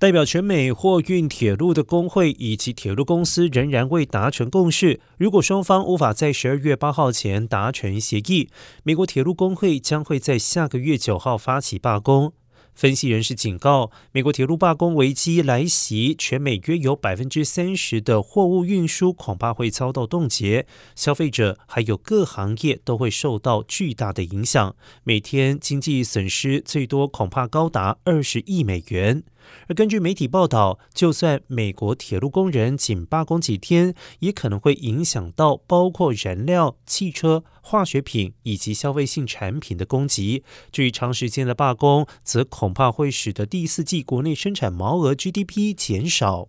代表全美货运铁路的工会以及铁路公司仍然未达成共识。如果双方无法在十二月八号前达成协议，美国铁路工会将会在下个月九号发起罢工。分析人士警告，美国铁路罢工危机来袭，全美约有百分之三十的货物运输恐怕会遭到冻结，消费者还有各行业都会受到巨大的影响，每天经济损失最多恐怕高达二十亿美元。而根据媒体报道，就算美国铁路工人仅罢工几天，也可能会影响到包括燃料、汽车、化学品以及消费性产品的供给。至于长时间的罢工，则恐怕会使得第四季国内生产毛额 GDP 减少。